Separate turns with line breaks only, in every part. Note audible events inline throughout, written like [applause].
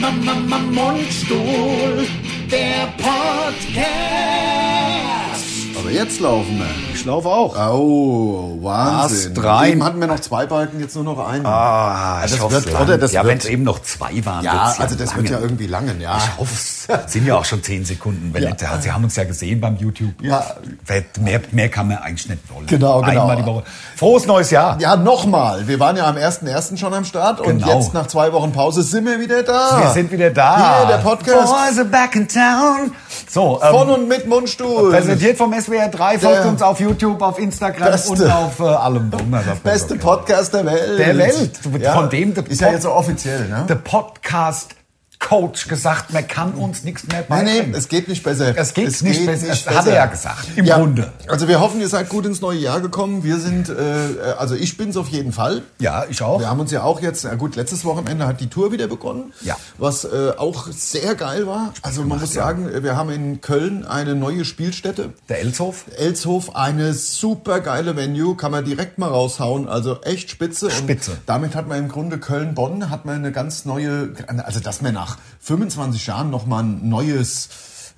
Mama, Mama, Mundstuhl, der Podcast.
Aber jetzt laufen wir.
Ich laufe auch.
Oh, Wahnsinn.
Ast rein.
Eben hatten wir noch zwei Balken, jetzt nur noch einen.
Ah,
das
ich hoffe,
wird, oder? Das
ja, wenn es eben noch zwei waren.
ja, also das wird ja irgendwie langen, ja.
Ich hoffe es. Sind ja auch schon zehn Sekunden. Wenn
Ja.
Sie haben uns ja gesehen beim YouTube.
Ja.
Mehr, mehr kann man eigentlich nicht wollen.
Genau, genau.
Einmal die Woche. Frohes neues Jahr.
Ja, nochmal. Wir waren ja am 1.1. schon am Start und
Genau.
jetzt nach zwei Wochen Pause sind wir wieder da.
Wir sind wieder da.
Hier, der Podcast.
Boys are back in town. So, ähm,
Von und mit Mundstuhl.
präsentiert vom SWR 3. Folgt uns auf YouTube, auf Instagram
Beste.
und auf äh, allem. Wunderbar.
Beste Podcast der Welt.
Der Welt.
Ja.
Von dem der
Ist ja
Pod-
jetzt so offiziell, ne?
der Podcast Coach gesagt, man kann uns nichts mehr
Nein,
beibringen.
nee, es geht nicht besser.
Es geht nicht besser. Das hat er ja gesagt, im
ja,
Grunde.
Also wir hoffen, ihr seid gut ins neue Jahr gekommen. Wir sind, äh, also ich bin's auf jeden Fall.
ja, ich auch.
Wir haben uns ja auch jetzt, na gut, letztes Wochenende hat die Tour wieder begonnen,
Ja.
was äh, auch sehr geil war. Also man muss
ja.
sagen, wir haben in Köln eine neue Spielstätte.
Der Elshof.
Elshof, eine super geile Venue, kann man direkt mal raushauen, also echt spitze.
Spitze.
Und damit hat man im Grunde Köln-Bonn, hat man eine ganz neue, also dass man nach 25 Jahren nochmal ein neues,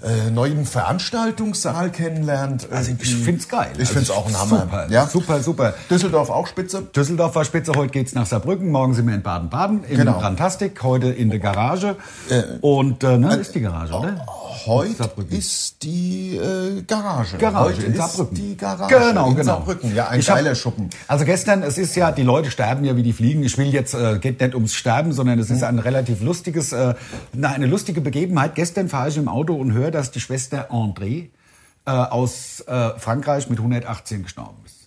äh, neuen Veranstaltungssaal kennenlernt.
Also ich
irgendwie.
find's geil.
Ich
Also
find's auch ein Hammer.
Super,
Ja?
super, super.
Düsseldorf auch spitze.
Düsseldorf war spitze, heute geht's nach Saarbrücken, morgen sind wir in Baden-Baden, im
Genau.
Rantastik, heute in der Garage. Und äh, ne, ist die Garage, oder?
Heute
Saarbrücken.
ist die äh, Garage.
Garage
Heute
in
ist
Saarbrücken.
die Garage
Genau,
in
genau.
Saarbrücken. Ja, ein
Ich hab-
geiler Schuppen.
Also gestern, es ist ja, die Leute sterben ja wie die Fliegen. Ich will jetzt, äh, geht nicht ums Sterben, sondern es ist ein relativ lustiges, äh, eine lustige Begebenheit. Gestern fahre ich im Auto und höre, dass die Schwester André äh, aus äh, Frankreich mit 118 gestorben ist.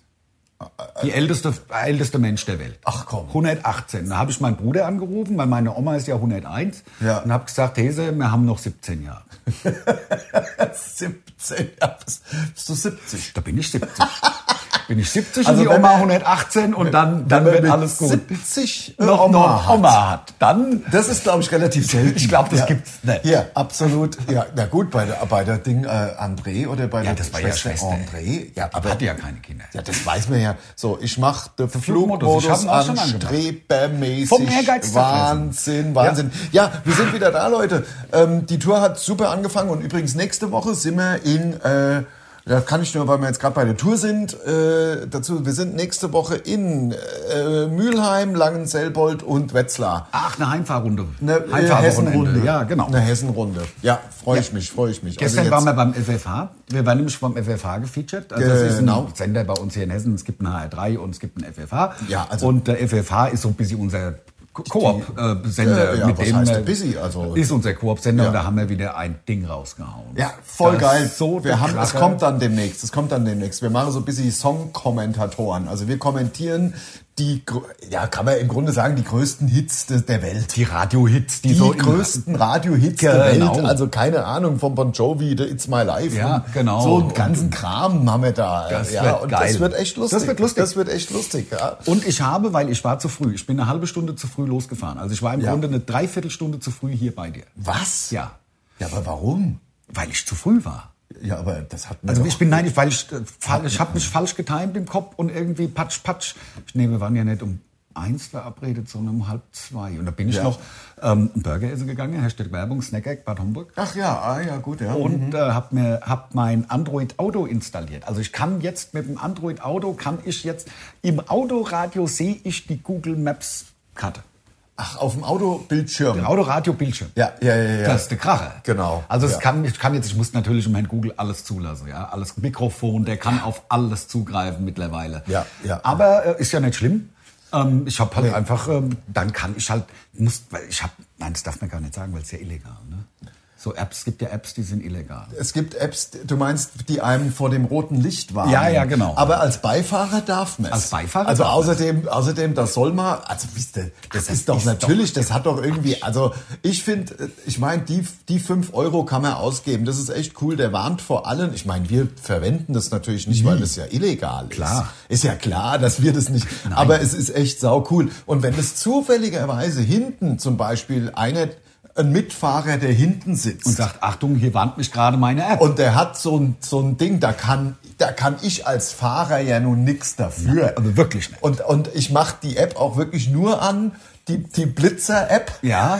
Die älteste, älteste Mensch der Welt.
Ach komm.
118. Da habe ich meinen Bruder angerufen, weil meine Oma ist ja 101.
Ja.
Und habe gesagt, Hese, wir haben noch 17 Jahre. [laughs]
17, ja, bist, bist du 70?
Da bin ich 70. [laughs] bin ich 70
Also
und die Oma
man-
118 und dann, dann wird alles gut.
70 äh,
noch
Oma
noch
hat.
Oma hat. Dann
Das ist, glaube ich, relativ selten.
Ich glaub, das gibt's nicht.
Ja, absolut. Ja, na gut, bei der, bei der Ding äh, André oder bei
Ja,
der
das war ja
Schwester
Schwester.
André. Ja,
aber hatte ja keine Kinder.
Ja, das weiß man ja. So, ich mache den
Flugmodus,
Flugmodus an, strebermäßig.
Vom Ehrgeiz.
Wahnsinn, Wahnsinn. Ja. wir sind wieder da, Leute. Ähm, die Tour hat super angefangen und übrigens nächste Woche sind wir in... Äh, da kann ich nur, weil wir jetzt gerade bei der Tour sind, äh, dazu, wir sind nächste Woche in äh, Mülheim, Langenselbold und Wetzlar.
Ach, eine Heimfahrrunde.
Eine äh. Hessenrunde.
Ja, genau.
Eine Hessenrunde. Ja, freue ich mich, freue ich mich.
Gestern
Also
waren wir beim FFH. Wir waren nämlich vom FFH gefeatured. Also das ist
Genau.
ein Sender bei uns hier in Hessen. Es gibt einen HR3 und es gibt einen FFH.
Ja, also-
und der FFH ist so ein bisschen unser Koop-Sender.
Ja, ja,
mit
was
dem
heißt
äh,
busy? Also-
ist unser Koop-Sender
Ja.
und da haben wir wieder ein Ding rausgehauen.
Ja, voll
Das
geil.
So
wir haben, es kommt dann demnächst. Es kommt dann demnächst. Wir machen so bisschen Song-Kommentatoren. Also wir kommentieren die, ja, kann man im Grunde sagen, die größten Hits der Welt.
Die Radio-Hits, die,
Die
so
größten Radio-Hits der
Genau.
Welt. Also keine Ahnung, von Bon Jovi, The It's My Life.
Ja, genau.
So einen ganzen Kram haben wir da.
Das
ja,
wird
und
geil.
das wird echt lustig.
Das wird lustig.
Das wird echt lustig, ja.
Und ich habe, weil ich war zu früh, ich bin eine halbe Stunde zu früh losgefahren. Also ich war im
Ja.
Grunde eine Dreiviertelstunde zu früh hier bei dir.
Was?
Ja.
Ja, aber warum?
Weil ich zu früh war.
Ja, aber das hat
Also ich bin neidisch, weil ich, äh, ich habe mich falsch getimt im Kopf und irgendwie patsch, patsch. Ich nehme, wir waren ja nicht um eins verabredet, sondern um halb zwei. Und da bin ich
Ja.
noch ähm, Burger essen gegangen, Hashtag Werbung, Snackeck, Bad Homburg.
Ach ja, ah, ja, gut, ja.
Und äh, habe mir hab mein Android Auto installiert. Also ich kann jetzt mit dem Android Auto kann ich jetzt im Autoradio sehe ich die Google Maps Karte.
Ach, auf dem Autobildschirm.
Den Autoradio Bildschirm.
Ja, ja, ja, ja.
Das ist der Kracher.
Genau,
Also es
ja.
kann, ich kann jetzt, ich muss natürlich im Herrn Google alles zulassen, ja. Alles Mikrofon, der kann auf alles zugreifen mittlerweile.
Ja, ja.
Aber äh, ist ja nicht schlimm. Ähm, ich habe halt einfach, ähm, dann kann ich halt, muss, weil ich habe, nein, das darf man gar nicht sagen, weil es ja illegal, ne? So Apps, es gibt ja Apps, die sind illegal.
Es gibt Apps, du meinst, die einem vor dem roten Licht warnen.
Ja, ja, genau.
Aber als Beifahrer darf man
Als Beifahrer
Also außerdem, außerdem, das soll man, also wisst ihr, das, ist doch
ist
natürlich, das hat doch irgendwie, also ich finde, ich meine, die, die fünf Euro kann man ausgeben. Das ist echt cool. Der warnt vor allem, ich meine, wir verwenden das natürlich nicht, weil das ja illegal
Klar.
ist. Ist ja klar, dass wir das nicht, aber es ist echt sau cool. Und wenn das zufälligerweise hinten zum Beispiel einer, ein Mitfahrer, der hinten sitzt.
Und sagt, Achtung, hier warnt mich gerade meine App.
Und der hat so ein, so ein Ding, da kann, da kann ich als Fahrer ja nun nix dafür.
also wirklich nicht.
Und, und ich mache die App auch wirklich nur an, die, die Blitzer-App.
Ja.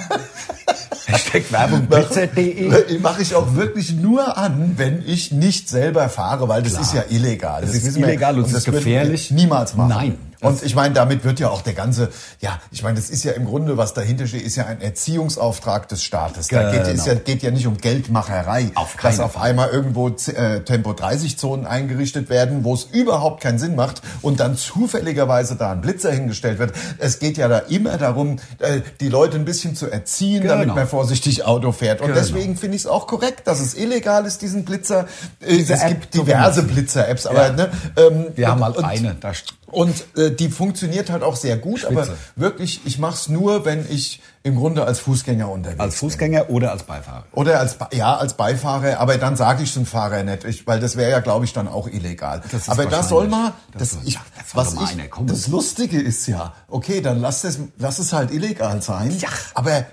[laughs] Hashtag Werbung blitzer.de. [laughs]
Mache ich auch wirklich nur an, wenn ich nicht selber fahre, weil das
Klar.
ist ja illegal.
Das ist
wissen wir.
illegal und ist
das wir
gefährlich.
Niemals machen.
Nein.
Und ich meine, damit wird ja auch der ganze, ja, ich meine, das ist ja im Grunde, was dahinter steht, ist ja ein Erziehungsauftrag des Staates. Da geht,
Genau.
es ja, geht ja nicht um Geldmacherei,
Auf
dass auf
Fall.
einmal irgendwo äh, Tempo-30-Zonen eingerichtet werden, wo es überhaupt keinen Sinn macht und dann zufälligerweise da ein Blitzer hingestellt wird. Es geht ja da immer darum, äh, die Leute ein bisschen zu erziehen, damit
Genau.
man vorsichtig Auto fährt. Und
Genau.
deswegen finde ich es auch korrekt, dass es illegal ist, diesen Blitzer. Äh, es
App
gibt diverse. Blitzer-Apps, aber
Ja.
ne, ähm,
Wir haben halt eine. Da
und äh, die funktioniert halt auch sehr gut, aber
Spitze.
wirklich, ich mache es nur, wenn ich im Grunde als Fußgänger unterwegs
als
bin.
Fußgänger oder als Beifahrer.
Oder als ja als Beifahrer, aber dann sage ich zum Fahrer nicht, ich, weil das wäre ja, glaube ich, dann auch illegal.
Das
aber da
wahrscheinlich.
soll mal,
Das
das, ich,
das
was ich,
einer
das Lustige ist ja, okay, dann lass es, lass es halt illegal sein.
Ja.
Aber äh,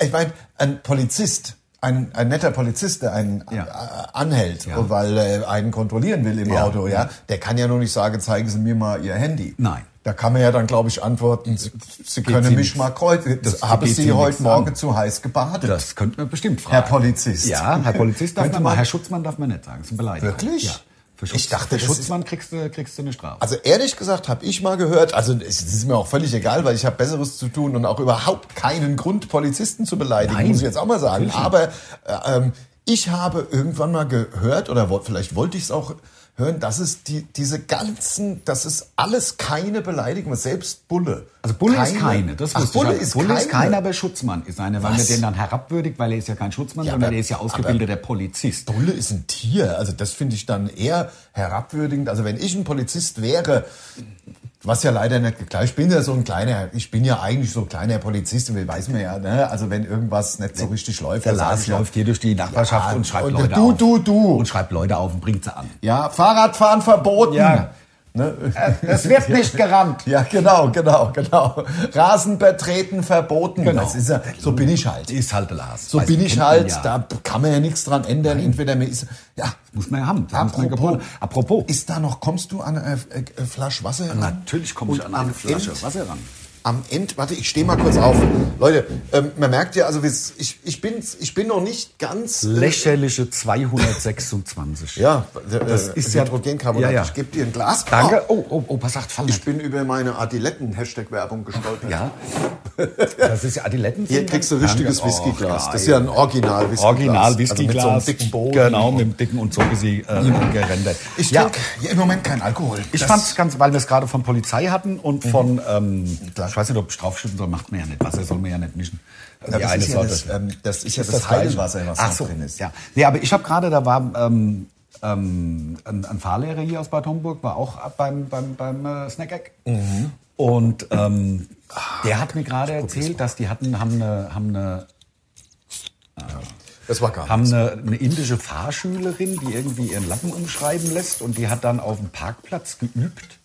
ich meine, ein Polizist, ein, ein netter Polizist, der einen
Ja.
anhält,
Ja.
weil er einen kontrollieren will im
Ja.
Auto, ja, der kann ja nur nicht sagen, zeigen Sie mir mal Ihr Handy.
Nein.
Da kann man ja dann, glaube ich, antworten, Sie, Sie können mich
nichts.
mal kreuzen.
Das
Haben Sie
Sie
heute Morgen
an.
zu heiß gebadet?
Das könnte man bestimmt fragen.
Herr Polizist.
Ja, Herr Polizist darf man, mal. Herr Schutzmann darf man nicht sagen. Das ist eine Beleidigung.
Wirklich?
Ja. Für Schutz,
Ich dachte,
für
das ist-
Schutzmann kriegst du, kriegst du eine Strafe.
Also ehrlich gesagt habe ich mal gehört, also es ist mir auch völlig egal, weil ich habe Besseres zu tun und auch überhaupt keinen Grund, Polizisten zu beleidigen,
Nein,
muss ich jetzt auch mal sagen. Aber äh, ähm, ich habe irgendwann mal gehört, oder vielleicht wollte ich es auch hören, dass es die, diese ganzen, das ist alles keine Beleidigung, selbst Bulle.
Also Bulle ist keine. Das
Ach,
wusste
Bulle
ich.
ist
Bulle
keine.
ist keiner, aber Schutzmann ist einer, weil man den dann herabwürdigt, weil er ist ja kein Schutzmann,
Ja,
sondern
aber-
er ist ja ausgebildeter Polizist.
Bulle ist ein Tier. Also das finde ich dann eher herabwürdigend. Also wenn ich ein Polizist wäre, was ja leider nicht klar, ich bin ja so ein kleiner, ich bin ja eigentlich so ein kleiner Polizist, und weiß man ja, ne? Also wenn irgendwas nicht so richtig läuft,
Der Lars läuft hier durch die Nachbarschaft
Ja,
und schreibt
und
Leute
du,
auf.
du, du.
Und schreibt Leute auf und bringt sie an.
Ja, Fahrradfahren verboten.
Ja.
Ne?
Es wird nicht [laughs] gerannt.
Ja, genau, genau, genau. Rasen betreten verboten.
Genau.
Das ist ja, so bin ich halt.
Ist halt Lars.
So
Weiß,
bin ich halt,
ja.
da kann man ja nichts dran ändern. Entweder man ist, ja.
muss man ja haben. Muss man
Apropos.
Apropos.
ist da noch, kommst du an eine äh, äh, Flasche Wasser ran?
Natürlich komme ich an eine Flasche Wasser ran.
Am Ende, warte, ich stehe mal kurz auf. Leute, ähm, man merkt ja, also ich, ich, bin, ich bin noch nicht ganz... äh,
Lächerliche 226.
Ja,
Das
äh,
ist ja-
Hydrogencarbonat.
Ja, ja.
Ich gebe dir ein Glas.
Danke. Oh, oh, oh, was sagt Fall?
Ich bin über meine Adiletten-Hashtag-Werbung gestolpert.
Ja. [laughs] Das ist ja Adiletten.
Hier kriegst du ein richtiges
Danke.
Whiskyglas.
Oh,
das ist ja ein Original-Whiskyglas.
Original Whiskyglas.
Also mit so einem dicken Boden.
Genau, mit dem dicken und so wie sie äh, gerendert.
Ich
ja,
trinke ja, im Moment keinen Alkohol.
ich
Das-
fand's ganz, weil wir es gerade von Polizei hatten und
Mhm.
von, ähm, ich weiß nicht, ob ich draufschütten soll, macht man ja nicht. Wasser soll man ja nicht mischen.
Ja, das ist ja das, ähm, das ist ja das
Gleiche.
Heilwasser, was
Ach
da
so,
drin ist.
Ja. Nee, aber ich habe gerade, da war ähm, ähm, ein, ein Fahrlehrer hier aus Bad Homburg, war auch beim, beim, beim äh, Snack Egg.
Mhm.
Und ähm, der hat mir gerade erzählt, dass die hatten, haben eine, haben eine
Das war gar
haben eine, eine indische Fahrschülerin, die irgendwie ihren Lappen umschreiben lässt und die hat dann auf dem Parkplatz geübt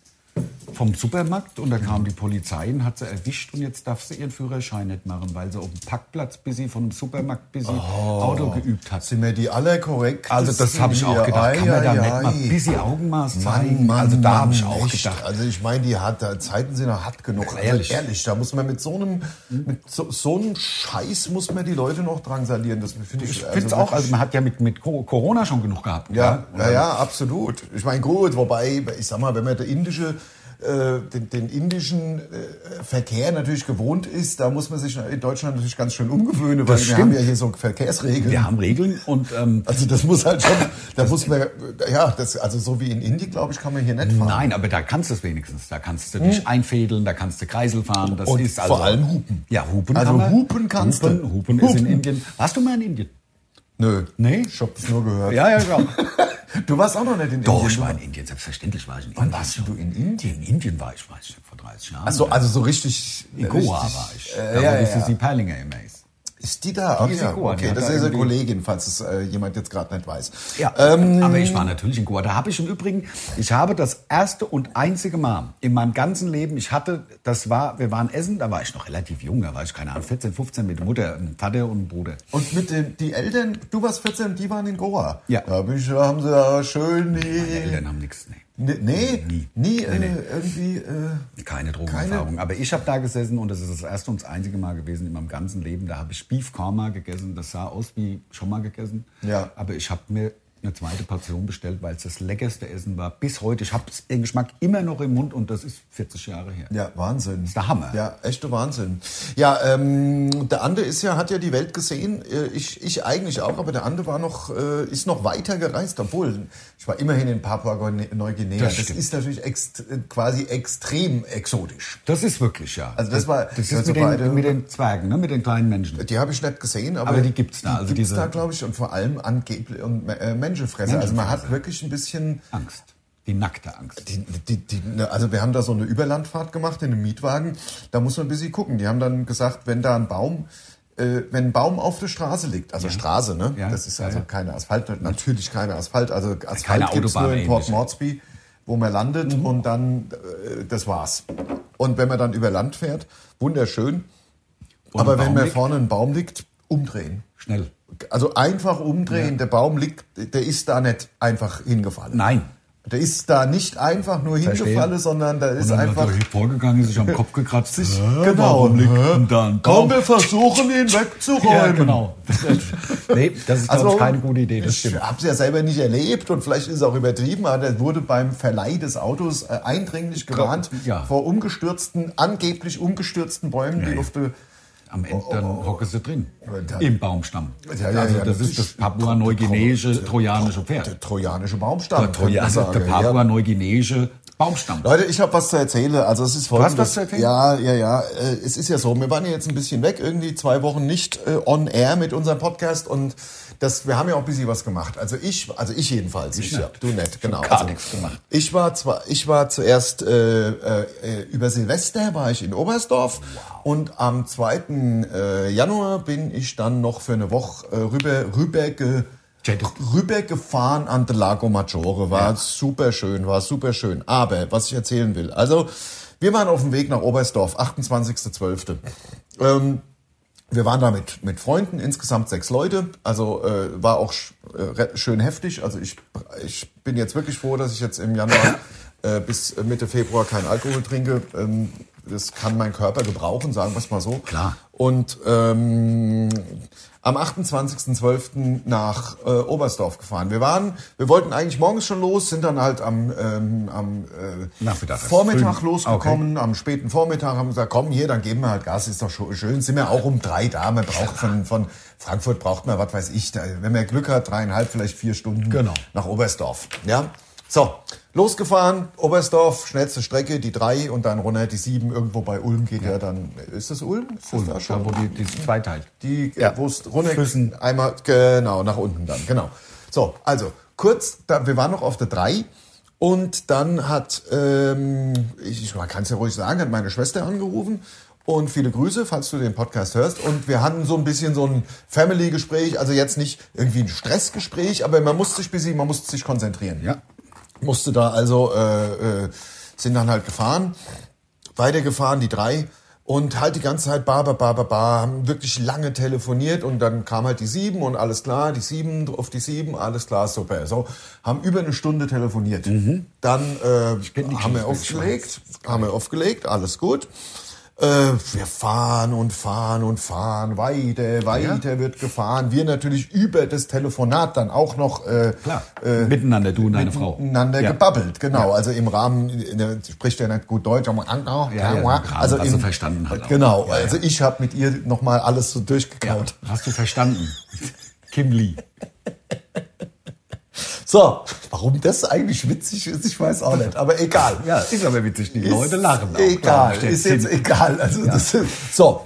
vom Supermarkt und da kam die Polizei und hat sie erwischt und jetzt darf sie ihren Führerschein nicht machen, weil sie auf dem Parkplatz bis sie vom Supermarkt bis sie Auto geübt hat.
Sind mir die alle korrekt?
Also das habe ich auch gedacht. Kann man da nicht mal ein bisschen Augenmaß zeigen?
Mann, Mann,
also da habe ich auch
echt.
gedacht.
Also ich meine, die hat, da Zeiten sind noch hart genug. Also
Ehrlich.
ehrlich, da muss man mit so einem, mit so, so einem Scheiß muss man die Leute noch drangsalieren. Das finde ich.
Ich finde es auch, also man hat ja mit, mit Co- Corona schon genug gehabt.
Ja, ja, ja, absolut. Ich meine, gut, wobei, ich sag mal, wenn man der indische, den, den indischen äh, Verkehr natürlich gewohnt ist, da muss man sich in Deutschland natürlich ganz schön umgewöhnen, weil
Das
wir
stimmt.
haben ja hier so Verkehrsregeln.
Wir haben Regeln und ähm,
Also das muss halt schon, da muss man, ja, das, also so wie in Indien, glaube ich, kann man hier nicht fahren.
Nein, aber da kannst du es wenigstens. Da kannst du dich einfädeln, da kannst du Kreisel fahren. Das
Hm. Und
ist also,
vor allem hupen.
Ja, hupen
Also
kann man.
hupen kannst
hupen,
du.
Hupen, ist in
Hupen.
Indien. Warst du mal in Indien?
Nö.
Nee?
Ich hab's nur gehört.
Ja, ja, ja. [laughs]
Du warst auch noch nicht in
Doch,
Indien.
ich war in Indien. Selbstverständlich war ich in
Wann
Indien.
warst du in Indien?
In Indien war ich, weiß ich, vor 30 Jahren.
Ach so, also so richtig.
in Goa
richtig,
war ich.
Äh,
da,
ja,
wo
ja,
die
ja.
Susi Perlinger immer ist.
Die da?
Die ist in Goa,
okay, das
da
ist eine Kollegin, falls es äh, jemand jetzt gerade nicht weiß.
Ja,
Ähm,
aber ich war natürlich in Goa. Da habe ich im Übrigen, ich habe das erste und einzige Mal in meinem ganzen Leben, ich hatte, das war, wir waren essen, da war ich noch relativ jung, da war ich, keine Ahnung, 14, 15 mit Mutter, einem Vater und Bruder.
und mit den die Eltern, du warst 14, die waren in Goa.
Ja.
Da hab ich, haben sie ja schön
Meine
die.
Eltern haben nichts, nee.
Nee, nee,
Nie.
nie,
Nee,
äh,
nee.
irgendwie. Äh,
Keine Drogenerfahrung. Aber ich habe da gesessen und das ist das erste und das einzige Mal gewesen in meinem ganzen Leben. Da habe ich Beef Karma gegessen. Das sah aus wie schon mal gegessen.
Ja.
Aber ich habe mir eine zweite Portion bestellt, weil es das leckerste Essen war. Bis heute. Ich habe den Geschmack immer noch im Mund und das ist 40 Jahre her.
ja, Wahnsinn. Das
ist der Hammer.
Ja, echter Wahnsinn. Ja, ähm, der Ande ist ja, hat ja die Welt gesehen. Äh, Ich, ich eigentlich auch, aber der Ande war noch, äh, ist noch weiter gereist, obwohl ich war immerhin in Papua-Neuguinea.
Das
Das, ist natürlich ext, quasi extrem exotisch.
Das ist wirklich, ja.
Also das war-
das ist
also
mit, den, mit den Zwergen, ne? mit den kleinen Menschen.
Die habe ich nicht gesehen, aber,
Aber die gibt's da, also
Die gibt's
diese-
da, glaube ich, und vor allem angeblich und äh, Menschenfresser. Also man hat wirklich ein bisschen
Angst. Die nackte Angst.
Die, die, die, ne, also wir haben da so eine Überlandfahrt gemacht in einem Mietwagen. Da muss man ein bisschen gucken. Die haben dann gesagt, wenn da ein Baum, äh, wenn ein Baum auf der Straße liegt, also Straße, ne?
Ja,
Das ist
ja,
also
ja.
keine Asphalt, natürlich keine Asphalt. Also Asphalt gibt's
Autobahn
nur in Port. Moresby, wo man landet
Mhm.
und dann, äh, das war's. Und wenn man dann über Land fährt, wunderschön.
Wo
Aber wenn man
liegt?
vorne ein Baum liegt, umdrehen.
Schnell.
Also einfach umdrehen. Der Baum liegt, der ist da nicht einfach hingefallen.
Nein.
Der ist da nicht einfach nur
Verstehe.
hingefallen, sondern da ist
Und dann
einfach.
hat er vorgegangen, sich am [laughs] Kopf gekratzt.
Sich,
Hä,
genau.
Liegt
Hä?
denn da ein
Komm, wir versuchen ihn [laughs] wegzuräumen.
Ja, genau. [laughs] nee, das ist, glaube ich, keine gute Idee. Das
Also, ich
stimmt.
habe es ja selber nicht erlebt und vielleicht ist es auch übertrieben, aber er wurde beim Verleih des Autos äh, eindringlich gewarnt
Ja.
vor umgestürzten, angeblich umgestürzten Bäumen, die
ja.
auf der
Am Ende dann hocken sie drin.
da-
Im Baumstamm.
Ja, ja,
also
ja,
das
das
ist das papua-neuguineische trojanische
der
Pferd.
trojanische Baumstamm.
Der, Troja, der
ja.
papua-neuguineische Baumstamm.
Leute, ich habe was zu erzählen. Also es ist folgendes.
was zu erzählen?
Ja, ja, ja. Äh, Es ist ja so, wir waren ja jetzt ein bisschen weg, irgendwie zwei Wochen nicht äh, on air mit unserem Podcast und das, wir haben ja auch ein bisschen was gemacht. Also ich, also ich jedenfalls. Ich, ja, du nicht, genau.
gar
also,
nichts gemacht.
Ich war zwar, ich war zuerst äh, äh, über Silvester war ich in Oberstdorf und am 2. Äh, Januar bin ich dann noch für eine Woche äh, rüber rüber ge,
Jettet.
rübergefahren an der Lago Maggiore. War super schön, war super schön. Aber was ich erzählen will, also wir waren auf dem Weg nach Oberstdorf, 28.12. Ähm, wir waren da mit, mit Freunden, insgesamt sechs Leute. Also äh, war auch sch, äh, schön heftig. Also ich, ich bin jetzt wirklich froh, dass ich jetzt im Januar äh, bis Mitte Februar keinen Alkohol trinke. Ähm, das kann mein Körper gebrauchen, sagen wir es mal so.
Klar.
Und ähm, am 28.12. nach äh, Oberstdorf gefahren. Wir waren, wir wollten eigentlich morgens schon los, sind dann halt am, ähm, am äh. Vormittag
Früh.
losgekommen, am späten Vormittag haben wir gesagt, komm hier, dann geben wir halt Gas, ist doch schön. Sind wir auch um drei da, man braucht von, von Frankfurt braucht man, was weiß ich, da, wenn man Glück hat, dreieinhalb, vielleicht vier Stunden
Genau.
nach Oberstdorf. Ja, so, losgefahren, Oberstdorf, schnellste Strecke, die drei und dann runter die sieben, irgendwo bei Ulm geht ja, dann, ist das Ulm? Ist das da schon?
Wo die, die zweiteilt.
Die,
Ja.
wo es runter
Füßen.
einmal, genau, nach unten dann, genau. So, also, kurz, da, wir waren noch auf der 3 und dann hat, ähm, ich, kann es ja ruhig sagen, hat meine Schwester angerufen und viele Grüße, falls du den Podcast hörst. Und wir hatten so ein bisschen so ein Family-Gespräch, also jetzt nicht irgendwie ein Stressgespräch, aber man musste sich bisschen, man musste sich konzentrieren
Ja.
Musste da also, äh, äh, sind dann halt gefahren, weitergefahren, die drei, und halt die ganze Zeit bar, bar, bar, haben wirklich lange telefoniert und dann kam halt die sieben und alles klar, die sieben auf die sieben, alles klar, super. So, haben über eine Stunde telefoniert. Dann äh, haben wir aufgelegt, haben wir aufgelegt, alles gut. Äh, wir fahren und fahren und fahren, weiter, weiter wird gefahren. Wir natürlich über das Telefonat dann auch noch äh,
Klar. Miteinander, du und deine Frau.
miteinander
Ja.
gebabbelt, genau. Also im Rahmen, der spricht ja nicht gut Deutsch, aber
Ja, ja, im Rahmen,
also im,
verstanden auch.
Genau,
Ja, ja.
also ich habe mit ihr nochmal alles so durchgekaut.
Hast du verstanden? Kim Lee. [laughs]
So, warum das eigentlich witzig ist, ich weiß auch nicht, aber egal.
Ja, ist aber witzig. Die Leute lachen auch.
Egal, ist jetzt egal. Also das ist, so.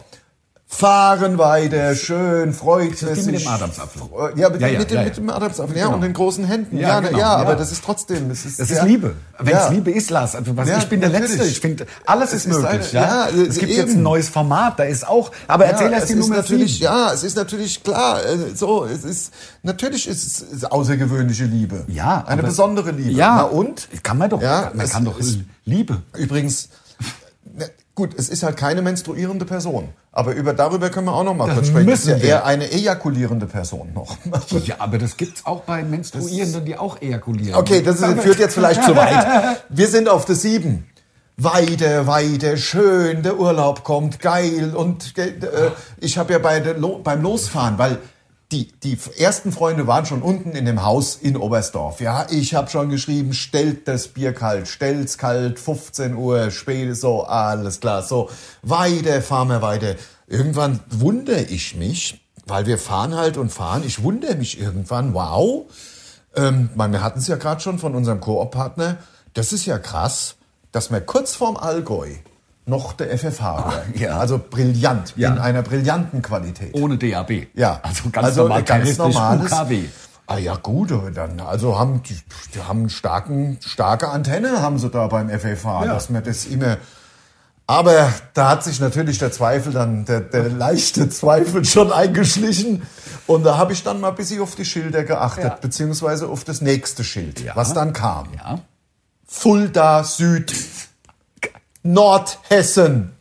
Fahren weiter, schön, freut es
mit
sich.
dem Adamsapfel?
Ja, mit,
Ja, ja,
mit, dem,
ja,
mit dem Adamsapfel, ja,
Genau.
und den großen Händen.
Ja, genau,
ja, aber das ist trotzdem, es ist,
Das ist Liebe. Wenn es. Liebe ist, Lars, also was, ich bin der
natürlich.
Letzte. Ich finde, alles
Es
ist
ist
möglich.
eine-
ja,
ja,
es gibt
eben.
jetzt ein neues Format, da ist auch. Aber erzähl erst die Nummer
natürlich,
sieben.
ja, es ist natürlich klar, äh, so, es ist, natürlich ist es außergewöhnliche Liebe.
Ja,
Eine besondere Liebe.
Ja,
Na und?
Kann man doch.
Ja,
man kann doch Liebe.
Übrigens, Gut, es ist halt keine menstruierende Person. Aber über, darüber können wir auch noch mal
Das
kurz sprechen. Das ist ja
wir.
eher eine ejakulierende Person noch.
Ja, aber das gibt's auch bei Menstruierenden, die auch ejakulieren.
Okay, das ist, führt jetzt vielleicht zu weit. Wir sind auf der sieben. Weide, Weide, schön, der Urlaub kommt, geil. Und äh, ich habe ja bei beim Losfahren, weil die, die ersten Freunde waren schon unten in dem Haus in Oberstdorf. Ja, ich habe schon geschrieben, stellt das Bier kalt, stellt's kalt, 15 Uhr, spät, so, alles klar, so. Weide, fahren wir weiter. Irgendwann wundere ich mich, weil wir fahren halt und fahren. Ich wundere mich irgendwann, wow, ähm, wir hatten es ja gerade schon von unserem Koop-Partner. Das ist ja krass, dass wir kurz vorm Allgäu noch der FFH hören.
ja.
Also brillant,
Ja.
in einer brillanten Qualität.
Ohne DAB.
Ja,
Also ganz normal,
ganz normales.
UKW.
Ah ja gut, dann also haben die, die haben einen starken starke Antenne haben sie da beim FFH,
Ja.
dass man das immer. Aber da hat sich natürlich der Zweifel dann der, der [laughs] leichte Zweifel schon eingeschlichen und da habe ich dann mal ein bisschen auf die Schilder geachtet
Ja.
beziehungsweise auf das nächste Schild,
Ja.
was dann kam.
Ja.
Fulda Süd, Nordhessen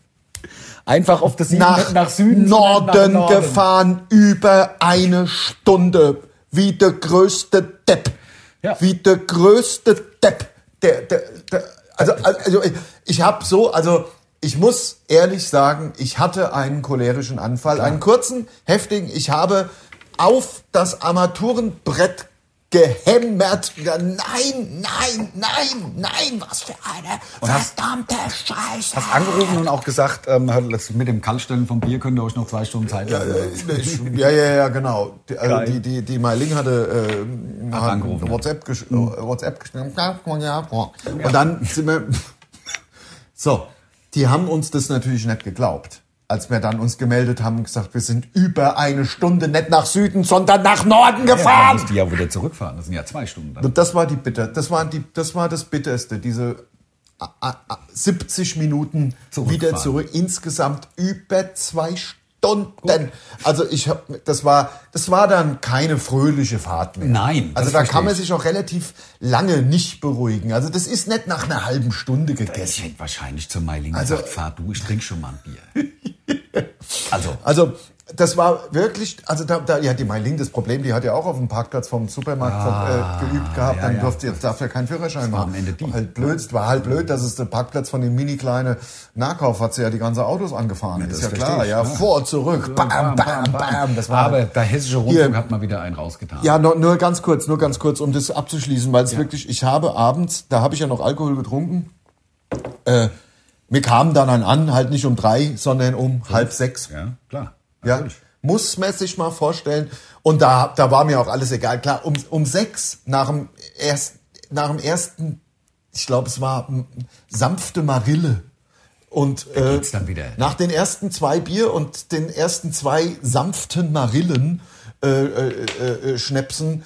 Einfach auf das
nach,
nach Süden.
Norden,
nach Norden.
gefahren, über eine Stunde, wie der größte Depp.
Ja.
Wie der größte Depp. Der, der, der, also, also ich- habe so, also ich muss ehrlich sagen, ich hatte einen cholerischen Anfall, einen kurzen, heftigen. Ich habe auf das Armaturenbrett gehämmert. Ja, Nein, nein, nein, nein, was für eine
hast-
verdammte Scheiße.
Hast angerufen und auch gesagt, ähm, mit dem Kaltstellen vom Bier könnt ihr euch noch zwei Stunden Zeit
Ja,
lassen.
äh, ich, ja, ja, ja, genau. Die, also die, die, die Meiling hatte äh, hat
angerufen, ja.
WhatsApp, gesch äh, WhatsApp geschrieben. Und dann sind wir. [laughs] So, die haben uns das natürlich nicht geglaubt. Als wir dann uns gemeldet haben und gesagt, wir sind über eine Stunde nicht nach Süden, sondern nach Norden
Ja,
gefahren.
musst du ja wieder zurückfahren. Das sind ja zwei Stunden. Dann.
Und das war die bitter, das war die, das war das bitterste, diese a- a- a- 70 Minuten wieder zurück, insgesamt über zwei Stunden. Also ich habe, das war, das war dann keine fröhliche Fahrt mehr.
Nein,
also da kann man
ich.
sich auch relativ lange nicht beruhigen. Also das ist nicht nach einer halben Stunde
Ich
gegessen.
hätte wahrscheinlich zu Meiling
Also-
gesagt, fahr du, ich trink schon mal ein Bier. [laughs] also,
Also das war wirklich, also da, da ja die Meiling, das Problem, die hat ja auch auf dem Parkplatz vom Supermarkt äh, geübt gehabt,
Ah, ja,
dann
ja.
durfte jetzt darf ja keinen Führerschein
war
machen.
am Ende die.
War halt blöd, war halt blöd, dass es der Parkplatz von dem mini kleine Nahkauf hat sie ja die ganzen Autos angefahren.
Ja,
ist ja klar,
ich,
ja,
klar.
vor, zurück, bam, bam, bam, Das war
Aber
halt-
der hessische Rundfunk
Hier.
hat mal wieder einen rausgetan.
ja, nur, nur ganz kurz, nur ganz kurz, um das abzuschließen, weil es wirklich, ich habe abends, da habe ich ja noch Alkohol getrunken, äh, mir kam dann ein an, halt nicht um drei, sondern um halb sechs.
Ja, klar.
Ja,
Natürlich.
muss man sich mal vorstellen. Und da, da war mir auch alles egal. Klar, um, um sechs nach dem, erst, nach dem ersten, ich glaube, es war sanfte Marille. Und äh,
geht's dann wieder.
nach den ersten zwei Bier und den ersten zwei sanften Marillen äh, äh, äh, äh, Schnäpsen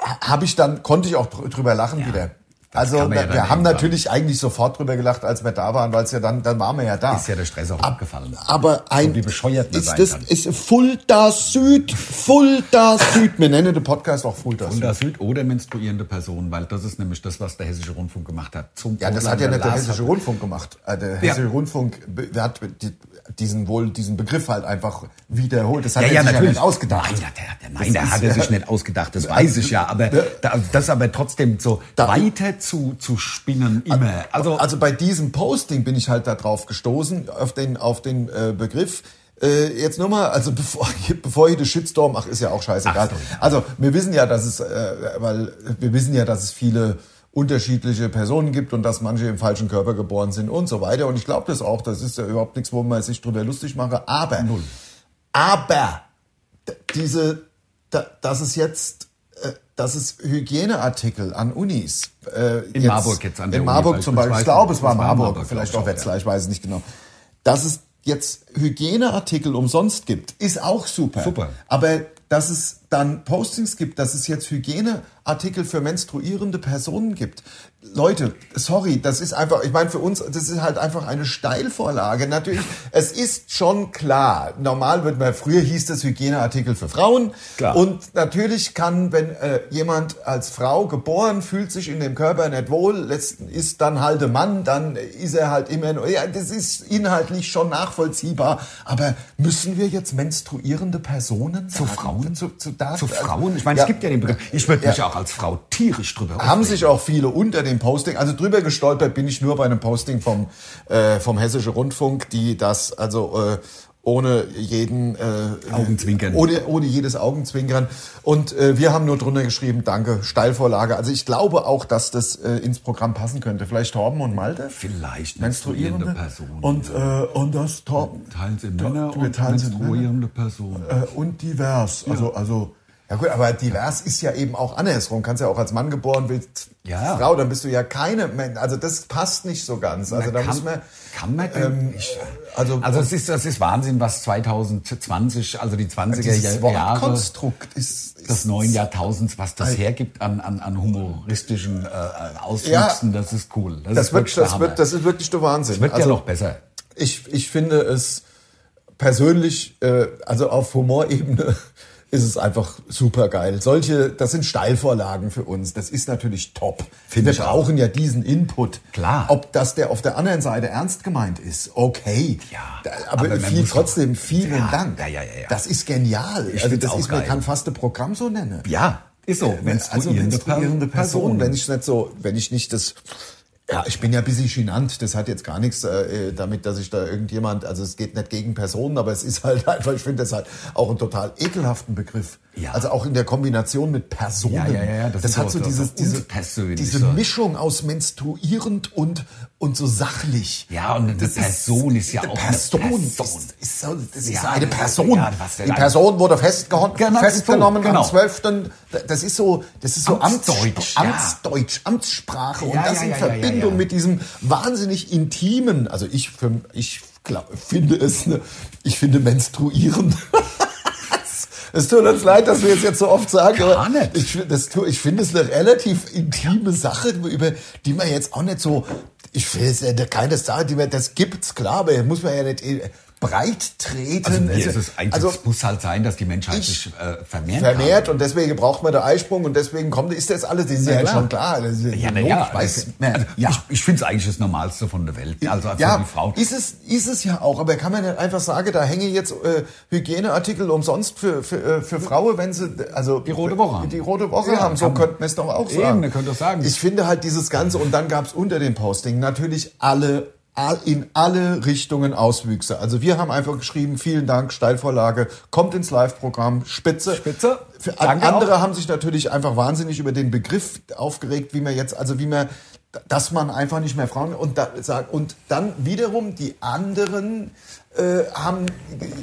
habe ich dann konnte ich auch dr- drüber lachen wieder. Also
ja
wir haben natürlich eigentlich sofort drüber gelacht, als wir da waren, weil es ja dann dann waren wir ja da.
Ist ja der Stress auch abgefallen.
Aber ein
wie bescheuert man
ist
sein
das
kann.
ist Fulda Süd, Fulda Süd. Wir nennen den Podcast auch Fulda Süd.
da Süd oder menstruierende Personen, weil das ist nämlich das, was der hessische Rundfunk gemacht hat. Zum
Ja, das
Vorland
hat ja nicht der Hessische
hat-
Rundfunk gemacht. Äh, Der Hessische Rundfunk be- der hat die- diesen wohl diesen Begriff halt einfach wiederholt. Das hat
Ja,
er
ja,
sich
natürlich.
ja nicht ausgedacht.
Nein, der, nein, der hat er
ja-
sich nicht ausgedacht, das weiß ich ja. Aber da, das aber trotzdem so weiter zu, zu spinnen immer. Also,
Also bei diesem Posting bin ich halt da drauf gestoßen, auf den, auf den äh, Begriff. Äh, jetzt nur mal, also bevor, [laughs] bevor hier der Shitstorm, ach, ist ja auch scheißegal.
Ach.
Also wir wissen ja, dass es, äh, weil wir wissen ja, dass es viele unterschiedliche Personen gibt und dass manche im falschen Körper geboren sind und so weiter. Und ich glaube das auch, das ist ja überhaupt nichts, wo man sich drüber lustig mache. Aber, aber d- diese, da, dass es jetzt, dass es Hygieneartikel an Unis äh,
In Marburg jetzt an der
in
Uni
Marburg zum Beispiel, ich glaube, es war Marburg,
Marburg,
vielleicht
auch
Wetzlar, ich weiß es nicht genau. Dass es jetzt Hygieneartikel umsonst gibt, ist auch super.
Super.
Aber dass es dann Postings gibt, dass es jetzt Hygieneartikel für menstruierende Personen gibt. Leute, sorry, das ist einfach, ich meine, für uns, das ist halt einfach eine Steilvorlage. Natürlich, es ist schon klar, normal wird man, früher hieß das Hygieneartikel für Frauen.
Klar.
Und natürlich kann, wenn äh, jemand als Frau geboren, fühlt sich in dem Körper nicht wohl, letzten ist dann halt ein Mann, dann ist er halt immer, ja, das ist inhaltlich schon nachvollziehbar. Aber müssen wir jetzt menstruierende Personen
Zu? Frauen?
Zu, zu, da,
Zu
also-
Frauen? Ich meine,
Ja.
es gibt ja den Begriff. Ich würde mich
Ja.
auch als Frau tierisch drüber
Haben
aufregen.
sich auch viele unter dem Posting, also drüber gestolpert bin ich nur bei einem Posting vom, äh, vom Hessischen Rundfunk, die das also äh, ohne jeden äh,
Augenzwinkern.
Ohne, ohne jedes Augenzwinkern. Und äh, wir haben nur drunter geschrieben, danke, Steilvorlage. Also ich glaube auch, dass das äh, ins Programm passen könnte. Vielleicht Torben und Malte?
Vielleicht
Menstruierende
menstruierende Personen.
Und, äh, und das Torben.
Teilen sie Männer und
teilen sie Männer.
menstruierende Personen.
Äh, und divers. Also, also, ja gut, aber divers ist ja eben auch andersrum. Kannst ja auch als Mann geboren willst,
Ja.
Frau, dann bist du ja keine, also das passt nicht so ganz. Also da
kann,
muss man,
kann man denn,
ähm,
ich,
also,
also es ist, das ist Wahnsinn, was 2020, also die 20er
dieses
Jahre
Wortkonstrukt ist, ist
des neuen Jahrtausends, was das hergibt an, an, an humoristischen äh, Auswüchsen, das ist cool. Das,
das
ist wirklich der
das wird, das ist wirklich der Wahnsinn.
Das wird
also,
ja noch besser.
ich, ich finde es persönlich, äh, also auf Humorebene ist es einfach super geil. Solche, das sind Steilvorlagen für uns. Das ist natürlich top.
Finde
Wir brauchen ja diesen Input.
Klar.
Ob das der auf der anderen Seite ernst gemeint ist, okay.
Ja,
Da, aber,
aber man
viel, trotzdem vielen
Ja,
Dank.
ja, ja, ja, ja.
Das ist genial.
Ich
also das
auch
ist, man
geil.
kann fast ein Programm so nennen.
Ja, ist so.
Also
Menstruierende,
menstruierende
Per-
Person,
Personen.
wenn ich nicht so, wenn ich nicht das, ja, ich bin ja ein bisschen genannt. Das hat jetzt gar nichts äh, damit, dass ich da irgendjemand, also es geht nicht gegen Personen, aber es ist halt [laughs] einfach, ich finde das halt auch einen total ekelhaften Begriff.
Ja.
Also auch in der Kombination mit Personen.
Ja, ja, ja, das
das hat
so-
dieses, diese, diese. Mischung aus menstruierend und, und so sachlich.
Ja, und eine Person ist ja
eine
auch eine
Person.
Person.
Ist, ist, so, das ist
Ja,
eine
das-
Person.
ja,
Die Person wurde
Genau,
festgenommen
so, genau.
am 12. Das ist so, das ist so
Amtsdeutsch,
Amtsdeutsch,
ja.
Amtsdeutsch Amtssprache. Und
Ja,
das
ja,
in
ja, ja, ja,
Verbindung
ja.
mit diesem wahnsinnig intimen, also ich, für, ich glaub, finde es, eine, ich finde menstruieren. [laughs] Es tut uns leid, dass wir es jetzt so oft sagen,
Gar
aber
nicht.
ich, das, ich finde es eine relativ intime Sache, über die man jetzt auch nicht so, ich finde es ja keine Sache, die man, das gibt's klar, aber muss man ja nicht äh, breit treten.
Also
Also-
es eigentlich,
also
es muss halt sein, dass die Menschheit
Ich-
sich äh, vermehren
vermehrt und deswegen braucht man den Eisprung und deswegen kommt, ist das alles, das ist
Ja,
ja,
klar.
schon klar. Das ist
kann. Ja, na
logisch,
ja,
weiß
das, also
ja.
ich, ich finde es eigentlich das Normalste von der Welt. Also für
ja,
die Frau.
ist es, ist es ja auch, aber kann man nicht einfach sagen, da hänge jetzt äh, Hygieneartikel umsonst für, für, äh, für Frauen, wenn sie also
Die Rote Woche haben.
Die rote Woche
Ja,
haben, so
kann
könnten wir es doch auch
Eben,
sagen.
man könnte doch sagen.
Ich finde halt dieses Ganze, und dann gab es unter dem Posting natürlich alle all- in alle Richtungen Auswüchse. Also wir haben einfach geschrieben, vielen Dank, Steilvorlage, kommt ins Live-Programm, Spitze.
Spitze.
Für, andere
auch.
haben sich natürlich einfach wahnsinnig über den Begriff aufgeregt, wie man jetzt, also wie man, dass man einfach nicht mehr Frauen und da, und dann wiederum die anderen äh, haben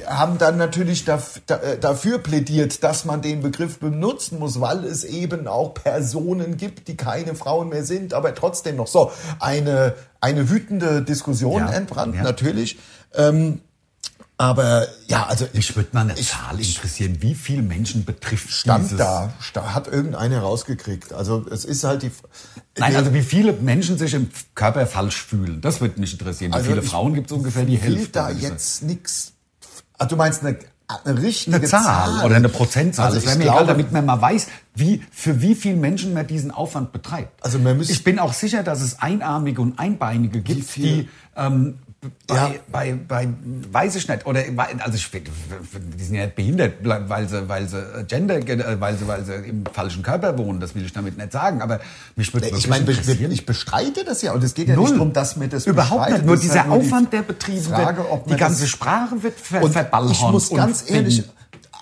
haben dann natürlich daf, da, äh, dafür plädiert, dass man den Begriff benutzen muss, weil es eben auch Personen gibt, die keine Frauen mehr sind, aber trotzdem noch so eine eine wütende Diskussion
Ja,
entbrannt
ja.
natürlich. Ähm, aber ja, also
Mich würde mal eine
ich-
Zahl interessieren. Wie viele Menschen betrifft
stand
dieses?
da, hat irgendeiner rausgekriegt. Also es ist halt die.
Nein,
die-
also wie viele Menschen sich im Körper falsch fühlen, das würde mich interessieren. Wie
Also
viele
ich
Frauen gibt es ungefähr die Hälfte?
da
ich
jetzt nichts. Ah, du meinst eine, eine richtige
eine Zahl, oder eine Prozentzahl.
Also
das wäre
ich
mir egal,
glaube,
damit man mal weiß, wie, für wie viele Menschen man diesen Aufwand betreibt.
Also man müsste-
ich bin auch sicher, dass es Einarmige und Einbeinige gibt,
viel?
die ähm, bei,
Ja.
bei, bei, weiß ich nicht, oder also ich, die sind ja nicht behindert, weil sie, weil sie Gender, äh, weil sie, weil sie im falschen Körper wohnen. Das will ich damit nicht sagen. Aber mich würde
ich meine, ich bestreite das ja und es geht ja
Null.
nicht darum, dass mir das
Überhaupt nicht. Nur dieser
halt nur
Aufwand, der betrieben
Frage,
wird,
ob
die ganze Sprache wird ver verballhornt.
ich muss ganz ehrlich,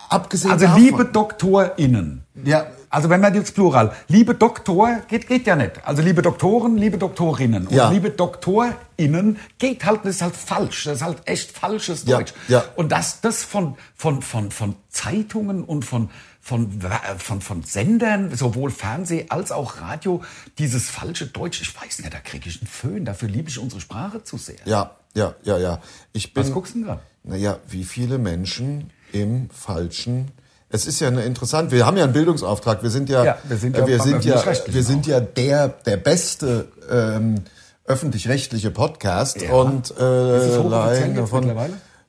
abgesehen
Also
davon,
liebe DoktorInnen.
Ja.
Also wenn man jetzt Plural, liebe Doktor, geht, geht ja nicht. Also liebe Doktoren, liebe Doktorinnen. Und
Ja.
liebe DoktorInnen geht halt, das ist halt falsch. Das ist halt echt falsches
Ja,
Deutsch.
ja.
Und dass das von, von, von, von Zeitungen und von, von, von, von Sendern, sowohl Fernseh als auch Radio, dieses falsche Deutsch, ich weiß nicht, da kriege ich einen Föhn. Dafür liebe ich unsere Sprache zu sehr.
Ja, ja, ja, ja. Ich bin,
Was guckst du denn da?
Naja, wie viele Menschen im falschen, es ist ja eine interessant. Wir haben ja einen Bildungsauftrag. Wir sind ja,
Ja, wir sind ja
äh, wir sind ja, wir sind ja der, der beste ähm, öffentlich-rechtliche Podcast
Ja.
und äh,
jetzt
von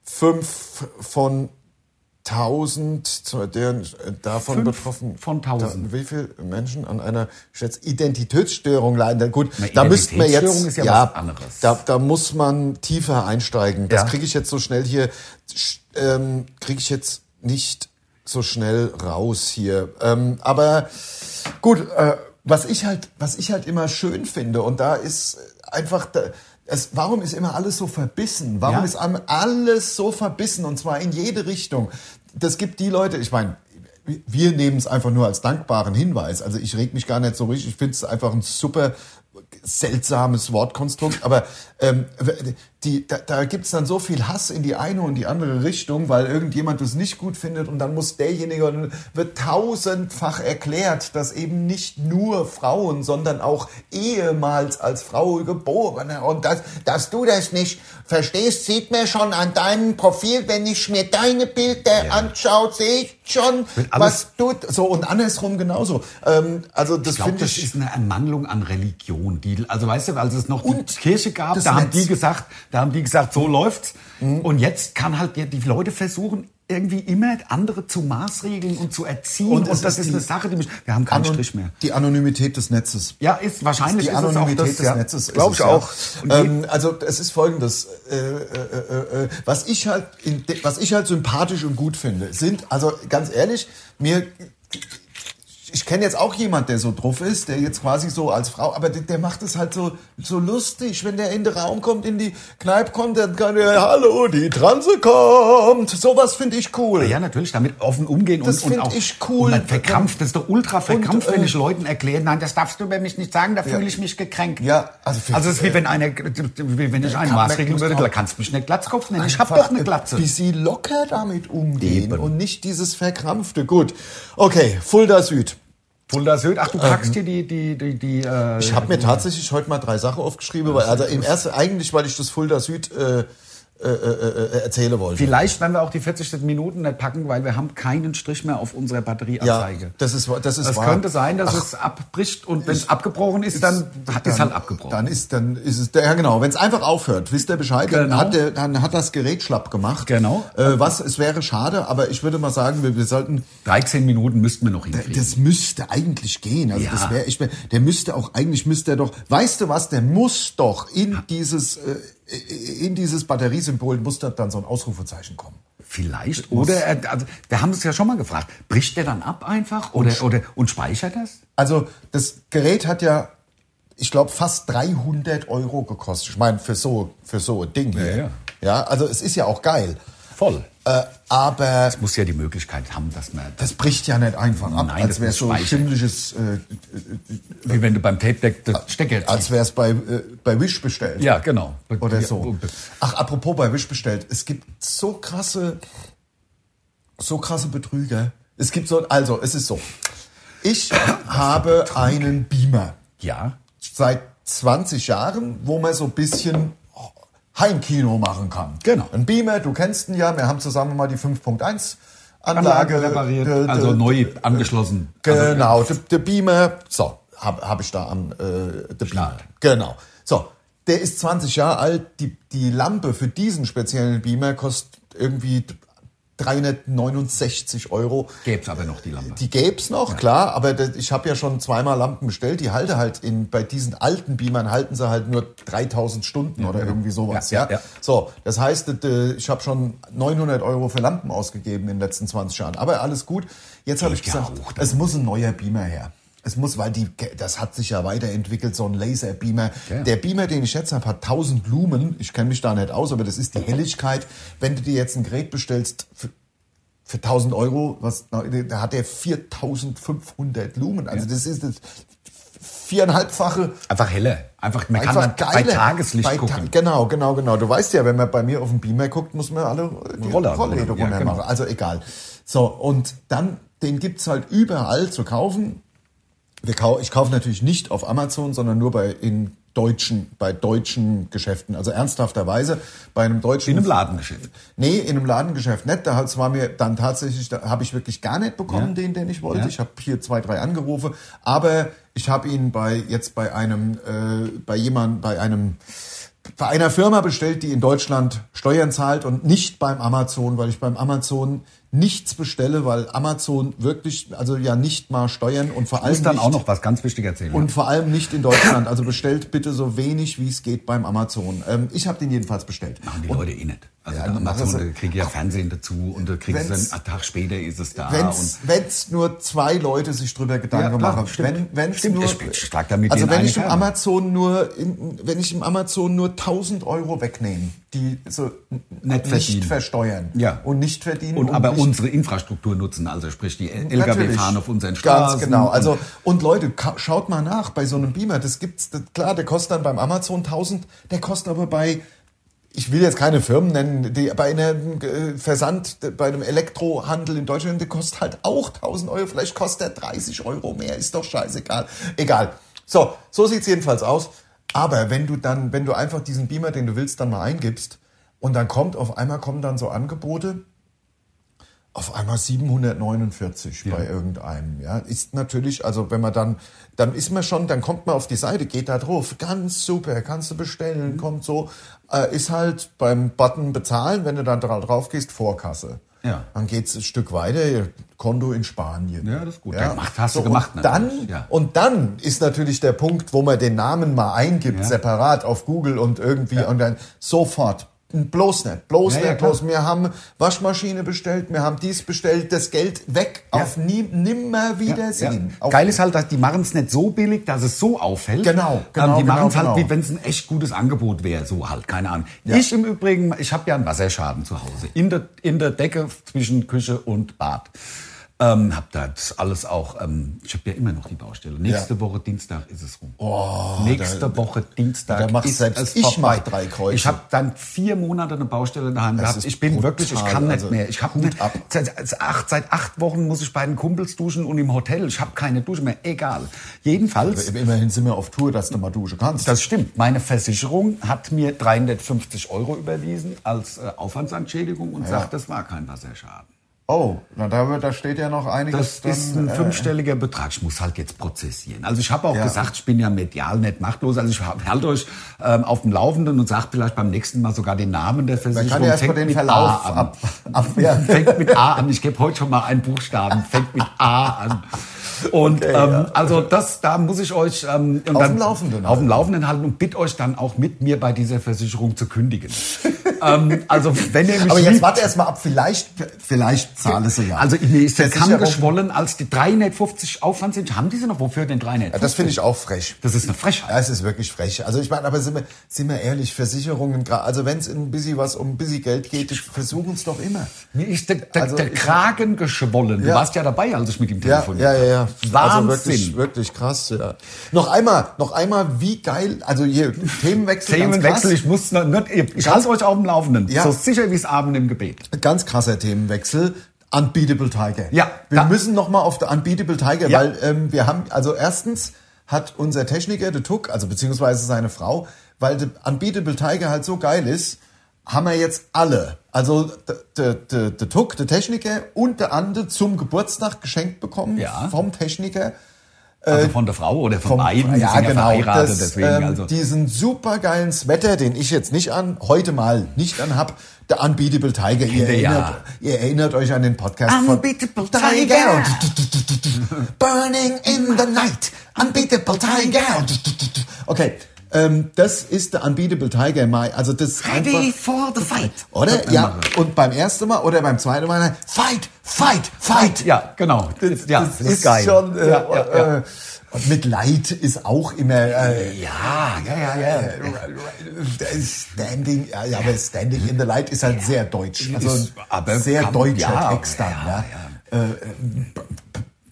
fünf von tausend, deren äh, davon
Fünf
betroffen.
von tausend.
Da, wie viele Menschen an einer schätze, Identitätsstörung leiden? Gut,
Na,
da müssten wir jetzt,
ist ja was anderes.
Da, da muss man tiefer einsteigen. Das
Ja.
kriege ich jetzt so schnell hier, ähm, kriege ich jetzt nicht so schnell raus hier. Ähm, aber gut, äh, was ich halt, was ich halt immer schön finde und da ist einfach, da, es, warum ist immer alles so verbissen? Warum
Ja.
ist alles so verbissen und zwar in jede Richtung? Das gibt die Leute, ich meine, wir nehmen es einfach nur als dankbaren Hinweis. Also ich reg mich gar nicht so richtig. Ich finde es einfach ein super seltsames Wortkonstrukt. Aber ähm, die, da, da gibt es dann so viel Hass in die eine und die andere Richtung, weil irgendjemand das nicht gut findet und dann muss derjenige und wird tausendfach erklärt, dass eben nicht nur Frauen, sondern auch ehemals als Frau geborene und dass, dass du das nicht verstehst, sieht mir schon an deinem Profil, wenn ich mir deine Bilder anschaue, sehe ich schon, was du so und andersrum genauso. Ähm, also das
Ich
finde
das
ich
ist eine Ermangelung an Religion. Die, also weißt du, als es noch die Kirche gab,
das
da haben die gesagt, da haben die gesagt, so läuft's. Und jetzt kann halt die, die Leute versuchen, irgendwie immer andere zu maßregeln und zu erziehen.
Und
Und, das
ist die
eine Sache, die mich. Wir haben keinen
Anon-
Strich mehr.
Die Anonymität des Netzes.
Ja, ist wahrscheinlich
die
ist auch
Anonymität
das,
des
ja.
Netzes.
Glaube ich auch.
Ja.
je-
Ähm, also es ist folgendes, äh, äh, äh, äh, was ich halt, was ich halt sympathisch und gut finde, sind, also ganz ehrlich, mir, ich kenne jetzt auch jemand, der so drauf ist, der jetzt quasi so als Frau, aber der, der macht es halt so, so lustig, wenn der in den Raum kommt, in die Kneipe kommt, dann kann er, hallo, die Transe kommt. Sowas finde ich cool.
Ja, natürlich, damit offen umgehen
Das
und, und auch
ich cool.
Und verkrampft, das ist doch ultra verkrampft,
Und, äh,
wenn ich Leuten erkläre, nein, das darfst du über mich nicht sagen, da fühle ich mich gekränkt.
Ja, also für-
also es ist wie wenn einer, wie wenn ich einen maßregeln würde, da kannst du mich nicht Glatzkopf nennen. Ich hab
Einfach
doch eine Glatze.
Wie sie locker damit umgehen
Eben.
und nicht dieses Verkrampfte. Gut. Okay, Fulda Süd.
Fulda Süd, ach, du packst hier die, die, die, die äh,
Ich habe mir tatsächlich heute mal drei Sachen aufgeschrieben, weil, also im ersten eigentlich, weil ich das Fulda Süd äh, äh, äh, äh, erzählen wollte.
Vielleicht werden wir auch die 40 Minuten nicht packen, weil wir haben keinen Strich mehr auf unserer
ja,
Batterieanzeige.
das ist das ist
Es
wahr.
könnte sein, dass
Ach,
es abbricht und wenn es abgebrochen ist, dann hat es halt abgebrochen.
Dann ist, dann ist es, ja genau, wenn es einfach aufhört, wisst ihr Bescheid, dann,
Genau.
hat der, dann hat das Gerät schlapp gemacht.
Genau.
Äh, was, es wäre schade, aber ich würde mal sagen, wir, wir sollten
13 Minuten müssten wir noch hinkriegen.
Das müsste eigentlich gehen. Also
Ja.
das wäre, ich, der müsste auch eigentlich müsste er doch. Weißt du was? Der muss doch in dieses äh, in dieses Batteriesymbol muss da dann so ein Ausrufezeichen kommen.
Vielleicht. Oder, er, also, wir haben es ja schon mal gefragt. Bricht der dann ab einfach? Oder, oder, und speichert das?
Also das Gerät hat ja, ich glaube, fast 300 Euro gekostet. Ich meine für so für so ein Ding hier.
Ja, ja.
ja, also es ist ja auch geil.
Voll.
Äh, aber
Es muss ja die Möglichkeit haben, dass man,
das bricht ja nicht einfach ab,
Nein,
als wäre
muss
so
speichern.
schimmliges, äh,
wie wenn du beim Tape Deck das Stecker ziehst.
als wäre es bei, äh, bei Wish bestellt.
Ja, genau.
Oder so. Ach, apropos bei Wish bestellt. Es gibt so krasse, so krasse Betrüger. Es gibt so, also, es ist so. Ich [coughs] habe einen Beamer
Ja.
seit 20 Jahren, wo man so ein bisschen Heimkino machen kann.
Genau.
Ein Beamer, du kennst ihn ja, wir haben zusammen mal die 5.1
Anlage
Anlage
repariert,
äh,
also
äh,
neu angeschlossen. Also,
Genau, der, der Beamer, so, habe hab ich da am äh, der Beamer. Genau. So, der ist 20 Jahre alt. Die, die Lampe für diesen speziellen Beamer kostet irgendwie 369 Euro.
Gäb's aber noch die Lampe.
Die gäb's noch, klar, aber ich habe ja schon zweimal Lampen bestellt. Die halte halt in, bei diesen alten Beamern halten sie halt nur 3000 Stunden oder irgendwie sowas.
Ja,
Ja,
ja, ja.
So, das heißt, ich habe schon 900 Euro für Lampen ausgegeben in den letzten 20 Jahren. Aber alles gut. Jetzt habe ich
ja
gesagt, es muss ein neuer Beamer her. Es muss, weil die, das hat sich ja weiterentwickelt, so ein Laserbeamer.
Ja.
Der Beamer, den ich jetzt habe, hat 1000 Lumen. Ich kenne mich da nicht aus, aber das ist die Helligkeit. Wenn du dir jetzt ein Gerät bestellst für, für 1000 Euro, was, da hat der 4500 Lumen. Also das ist das viereinhalbfache.
Einfach heller. Einfach, man kann
Einfach
bei
geiler.
Tageslicht
Bei
gucken.
Ta genau, genau, genau. Du weißt ja, wenn man bei mir auf dem Beamer guckt, muss man alle die
Roller
Rollläder
runter, ja, genau.
machen. Also egal. So, und dann, den gibt's halt überall zu kaufen. Kau ich kaufe natürlich nicht auf Amazon, sondern nur bei in deutschen, bei deutschen Geschäften. Also ernsthafterweise bei einem deutschen.
In einem Ladengeschäft.
Nee, in einem Ladengeschäft nicht. Da war mir dann tatsächlich, da habe ich wirklich gar nicht bekommen,
Ja.
den, den ich wollte.
Ja.
Ich habe hier zwei, drei Angerufe, aber ich habe ihn bei jetzt bei einem, äh, bei jemand, bei einem bei einer Firma bestellt, die in Deutschland Steuern zahlt und nicht beim Amazon, weil ich beim Amazon nichts bestelle, weil Amazon wirklich, also ja nicht mal Steuern und vor allem
muss dann
nicht,
auch noch was ganz wichtig erzählen.
und vor allem nicht in Deutschland. Also bestellt bitte so wenig wie es geht beim Amazon. Ähm, ich habe den jedenfalls bestellt.
machen die Leute eh nicht. Also
Ja,
Amazon, da kriege ich ja Fernsehen dazu und da kriegst du einen Tag später ist es da.
Wenn's, wenn's nur zwei Leute sich drüber Gedanken
Ja, klar,
machen,
stimmt.
wenn, wenn's
Stimmt,
nur,
ich- ich schlag da mit
also wenn ich im. Amazon nur, in, wenn ich im Amazon nur 1000 Euro wegnehme, die so
Nicht verdienen.
versteuern
Ja.
und nicht verdienen
und, aber
nicht,
unsere Infrastruktur nutzen, also sprich die LKW fahren auf unseren Straßen.
Ganz genau.
und-
Also und Leute, schaut mal nach bei so einem Beamer. Das gibt's das, klar, der kostet dann beim Amazon 1000, der kostet aber bei ich will jetzt keine Firmen nennen, die bei einem äh, Versand, bei einem Elektrohandel in Deutschland, der kostet halt auch 1000 Euro. Vielleicht kostet er 30 Euro mehr, ist doch scheißegal. Egal. So, so sieht's jedenfalls aus. Aber wenn du dann, wenn du einfach diesen Beamer, den du willst, dann mal eingibst und dann kommt auf einmal kommen dann so Angebote, auf einmal 749 bei irgendeinem, ja, ist natürlich, also wenn man dann, dann ist man schon, dann kommt man auf die Seite, geht da drauf, ganz super, kannst du bestellen,
Mhm.
kommt so, äh, ist halt beim Button bezahlen, wenn du dann dra- drauf gehst, Vorkasse.
Ja.
Dann geht's ein Stück weiter, Konto in Spanien.
Ja, das ist gut. Gemacht hast du
und
gemacht
Dann,
natürlich, ja.
Und dann ist natürlich der Punkt, wo man den Namen mal eingibt,
Ja.
separat auf Google und irgendwie und dann sofort. Bloß nicht, bloß
Ja, ja,
nicht,
klar.
bloß. Wir haben Waschmaschine bestellt, wir haben dies bestellt, das Geld weg,
Ja.
auf nie, nimmer wiedersehen.
Ja. Geil ist halt, dass die machen es nicht so billig, dass es so auffällt.
Genau, genau,
ähm, Die
genau,
machen es halt,
genau.
wie wenn es ein echt gutes Angebot wäre, so halt, keine Ahnung. Ich im Übrigen, ich habe ja einen Wasserschaden zu Hause, in der, in der Decke zwischen Küche und Bad. Ähm, hab das alles auch, ähm, ich habe ja immer noch die Baustelle. Nächste Woche Dienstag ist es rum.
Oh,
Nächste
da-
Woche Dienstag
da machst
ist
selbst
es
ich mach drei Kreuze.
Ich habe dann vier Monate eine Baustelle daheim gehabt.
ist
Ich bin
brutal,
wirklich, ich kann nicht
also
mehr. Ich habe
ab.
Seit, acht, seit acht Wochen muss ich bei den Kumpels duschen und im Hotel. Ich habe keine Dusche mehr. Egal. Jedenfalls,
Immerhin sind wir auf Tour, dass du mal duschen kannst.
das stimmt. Meine Versicherung hat mir 350 Euro überwiesen als äh, Aufwandsentschädigung und sagt, das war kein Wasserschaden.
Oh, na da, wird- da steht ja noch einiges.
Das ist ein
dann, äh,
fünfstelliger Betrag. Ich muss halt jetzt prozessieren. Also ich habe auch
Ja.
gesagt, ich bin ja medial nicht machtlos. Also ich halte euch ähm, auf dem Laufenden und sage vielleicht beim nächsten Mal sogar den Namen der
Man
Versicherung.
kann ja erst mal
Fängt
den
mit
Verlauf
A an.
ab, ab ja. [laughs]
Fängt mit A an. Ich gebe heute schon mal einen Buchstaben. Fängt mit A an. Und ähm, also das, da muss ich euch ähm,
Auf dem Laufenden
auf dem Laufenden halten und bitte euch dann auch mit mir bei dieser Versicherung zu kündigen. [laughs] ähm, also wenn ihr mich
Aber jetzt
liebt-
warte erst mal ab, vielleicht, vielleicht zahle sie ja.
also mir ist der Kamm geschwollen, als die 350 Aufwand sind. Haben die sie noch? Wofür denn 350?
Ja, das finde ich auch frech.
Das ist eine Frechheit.
Ja, es ist wirklich frech. Also ich meine, aber sind wir, sind wir ehrlich, Versicherungen, also wenn es ein bisschen was um ein bisschen Geld geht, versuchen es doch immer.
Mir ist der, der,
Also
der Kragen geschwollen. Du
Ja.
warst ja dabei, als ich mit ihm
Ja,
telefoniert
ja, ja, ja.
Wahnsinn.
Also wirklich, wirklich krass, ja. Noch einmal, noch einmal, wie geil, also hier, Themenwechsel, ganz
Themenwechsel, ich muss noch nicht, ich halte euch auf dem Laufenden.
Ja.
So sicher wie es Abend im Gebet.
Ganz krasser Themenwechsel. Unbeatable Tiger.
Ja,
Wir
da-
müssen noch mal auf der Unbeatable Tiger,
Ja.
weil ähm, wir haben, also erstens hat unser Techniker, der Tuck, also beziehungsweise seine Frau, weil der Unbeatable Tiger halt so geil ist, haben wir jetzt alle, also der de, Tuck, der Techniker und der Ande zum Geburtstag geschenkt bekommen
Ja.
vom Techniker.
Also von der Frau oder von
Vom,
beiden.
Ja, genau.
verheiratet,
das,
deswegen.
ähm,
also.
Diesen supergeilen Sweater, den ich jetzt nicht an, heute mal nicht anhab, der Unbeatable Tiger. Ihr
Ja.
erinnert, ihr erinnert euch an den Podcast
Unbeatable
von
Tiger. [laughs]
Burning in the night. Unbeatable Tiger. Okay. Ähm, das ist der Unbeatable Tiger. Mai. Also das ist einfach,
Ready for the fight.
oder? Ja. Und beim ersten Mal oder beim zweiten Mal, fight, fight, fight.
Ja, genau. Das, ja,
das ist, schon, äh,
ja, ja, ja.
Äh, und mit Leid ist auch immer, äh,
ja, ja, ja, ja.
Standing, ja, ja, aber Standing in the Light ist halt sehr deutsch. Also
Ist- aber
sehr
kann-
deutscher
ja,
Text dann.
ja,
Ja, Äh,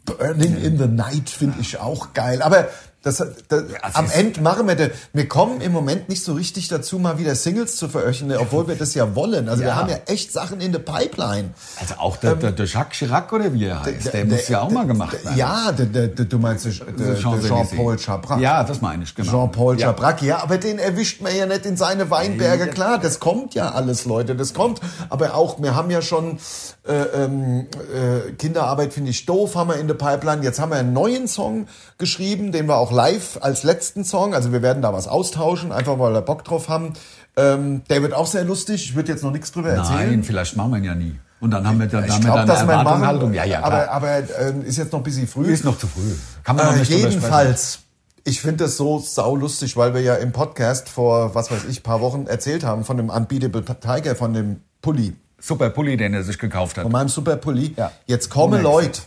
Burning in the Night finde ich auch geil. Aber Das, das,
es
am Ende machen wir das. Wir kommen im Moment nicht so richtig dazu, mal wieder Singles zu veröffentlichen, obwohl wir das ja wollen. Also wir
Ja.
haben ja echt Sachen in der Pipeline.
Also auch der, der, der Jacques Chirac oder wie er heißt, der, muss ja auch mal gemacht werden.
Ja, der, der, der, du meinst der, der, der. Jean-Paul Chabrac.
Ja, das meine ich, genau.
Jean-Paul
Ja.
Chabrac, ja, aber den erwischt man ja nicht in seine Weinberge. Klar, das kommt ja alles, Leute, das kommt. Aber auch, wir haben ja schon äh, ähm, äh, Kinderarbeit finde ich doof, haben wir in der Pipeline. Jetzt haben wir einen neuen Song geschrieben, den wir auch live als letzten Song, also wir werden da was austauschen, einfach weil wir Bock drauf haben. Ähm, der wird auch sehr lustig. Ich würde jetzt noch nichts drüber erzählen.
Nein, vielleicht machen wir ihn ja nie. Und dann haben wir dann,
Ich
haben wir dann eine
wir
Erwartung,
machen,
Haltung. Ja, ja, klar.
aber, aber ähm, ist jetzt noch ein bisschen früh.
ist noch zu früh. Kann man noch
Äh,
nicht sprechen.
jedenfalls, ich finde das so saulustig, weil wir ja im Podcast vor, was weiß ich, paar Wochen erzählt haben von dem Unbeatable Tiger, von dem Pulli,
Super Pulli, den er sich gekauft hat.
von meinem Super Pulli.
Ja.
Jetzt kommen. Leute,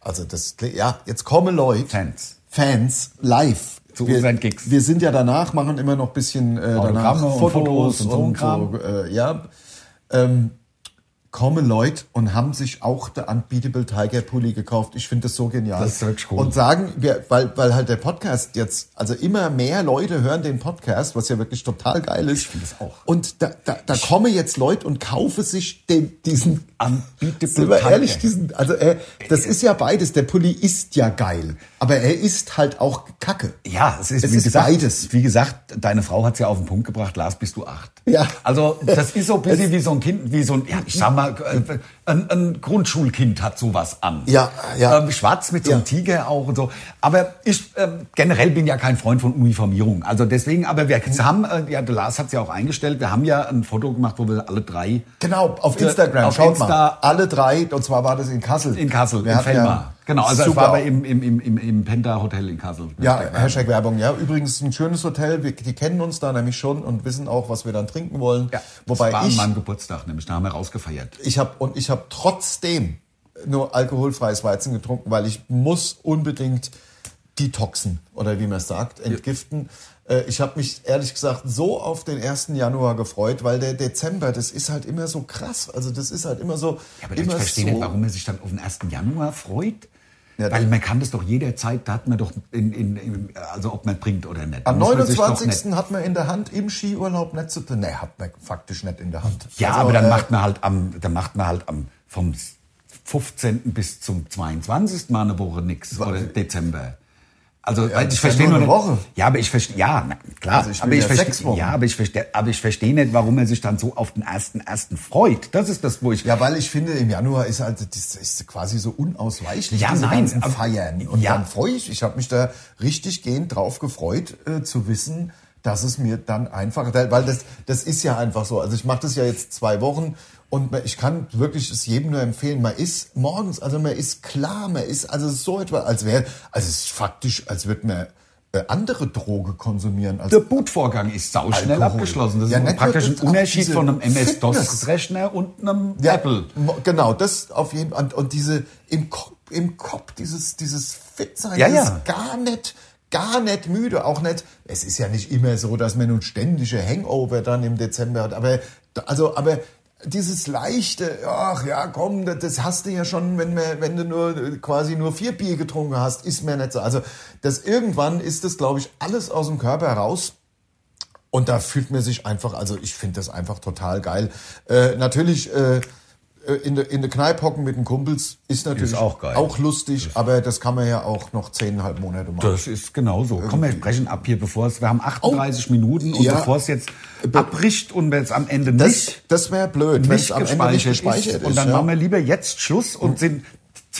also das, ja, jetzt kommen Leute,
Fans.
Fans, live.
Zu
wir,
unseren Gigs.
wir sind ja danach, machen immer noch ein bisschen äh, danach Fotos,
Fotos und
und,
so
äh, ja. Ähm, kommen Leute und haben sich auch der Unbeatable Tiger Pulli gekauft. Ich finde das so genial.
Das ist wirklich cool.
Und sagen, wir, weil, weil halt der Podcast jetzt, also immer mehr Leute hören den Podcast, was ja wirklich total geil ist. Ich
finde es auch.
Und da, da, da kommen jetzt Leute und kaufen sich den, diesen
Unbeatable
Sind wir ehrlich, diesen, also er, das ist ja beides. Der Pulli ist ja geil, aber er ist halt auch Kacke.
Ja, es ist,
Es
wie
ist
gesagt,
beides.
Wie gesagt, deine Frau hat es ja auf den Punkt gebracht, Lars, bist du acht.
Ja.
Also das ist so ein bisschen wie so ein Kind, wie so ein, ja, ich sag mal, äh, ein, ein Grundschulkind hat sowas an.
Ja, ja.
Ähm, schwarz mit so einem
Ja.
Tiger auch und so. Aber ich ähm, generell bin ja kein Freund von Uniformierung. Also deswegen, aber wir haben, äh, ja, Lars hat es ja auch eingestellt, wir haben ja ein Foto gemacht, wo wir alle drei
Genau, auf
Der-
Instagram,
auf
schaut
Insta-
mal. Alle drei, und zwar war das in Kassel.
in Kassel,
Wir
in Fellmar.
ja-
genau, also es
super.
war bei im, im, im, im, Penta Hotel in Kassel.
Ja, Hashtag Werbung, ja. Übrigens ein schönes Hotel, wir, die kennen uns da nämlich schon und wissen auch, was wir dann trinken wollen.
Ja,
Wobei
das war
ich,
an meinem Geburtstag, nämlich da haben wir rausgefeiert.
ich habe und ich habe trotzdem nur alkoholfreies Weizen getrunken, weil ich muss unbedingt detoxen oder wie man es sagt, entgiften. Äh, Ich habe mich ehrlich gesagt so auf den 1. Januar gefreut, weil der Dezember, das ist halt immer so krass. Also das ist halt immer so.
Ja, aber
immer
ich verstehe
so,
nicht, warum er sich dann auf den 1. Januar freut.
Ja,
Weil man kann das doch jederzeit, da hat man doch, in, in, in, also ob man trinkt oder nicht.
Am
Da muss man sich doch
29.
nicht-
hat man in der Hand im Skiurlaub nicht zu tun. Nee, hat man faktisch nicht in der Hand.
Ja,
Also,
aber dann
äh,
macht man halt am, dann macht man halt am, vom 15. bis zum 22. mal eine Woche nix. Oder Dezember. Also,
das
ich
ja
verstehe
nur eine
nicht-
Woche.
Ja, aber ich verstehe, ja, na, klar.
Also ich
aber ich
ja
verstehe, ja, aber ich verstehe, aber ich verstehe nicht, warum er sich dann so auf den ersten, ersten freut. Das ist das, wo ich,
Ja, weil ich finde, im Januar ist halt das ist quasi so unausweichlich,
Ja,
diese
nein,
ganzen
aber-
Feiern. Und
Ja.
dann freue ich, ich habe mich da richtig gehend drauf gefreut, äh, zu wissen, dass es mir dann einfach, weil das, das ist ja einfach so. Also ich mache das ja jetzt zwei Wochen und ich kann wirklich es jedem nur empfehlen. Man ist morgens, also man ist klar, man ist also so etwa, als wäre, also es ist faktisch, als würde man äh, andere Droge konsumieren. Als
Der Bootvorgang ist sauschnell
Alkohol.
abgeschlossen. Das
Ja,
ist
nicht
praktisch ein Unterschied von einem. MS-DOS-Rechner und einem
Ja,
Apple.
Genau, das auf jeden Fall. Und, und diese im, Ko- im Kopf, dieses, dieses Fit-Sein,
Ja,
dieses
ja.
gar nicht, gar nicht müde. Auch nicht, es ist ja nicht immer so, dass man nun ständige Hangover dann im Dezember hat, aber, also, aber dieses leichte, ach ja, komm, das- das hast du ja schon, wenn, wir, wenn du nur quasi nur vier Bier getrunken hast, ist mir nicht so. Also, das irgendwann ist das, glaube ich, alles aus dem Körper raus. Und da fühlt man sich einfach, also ich finde das einfach total geil. Äh, natürlich äh, in der in der Kneipe hocken mit den Kumpels ist natürlich
Ist auch geil.
auch lustig, aber das kann man ja auch noch zehneinhalb Monate machen.
Das ist genauso. Komm, wir sprechen ab hier, bevor es, wir haben 38 Minuten und
Oh. Ja.
bevor es jetzt abbricht und wenn es am Ende
Das,
nicht,
das wäre blöd, wenn es
nicht
am
gespeichert,
Ende nicht gespeichert ist.
ist. Und dann
ja.
machen wir lieber jetzt Schluss und sind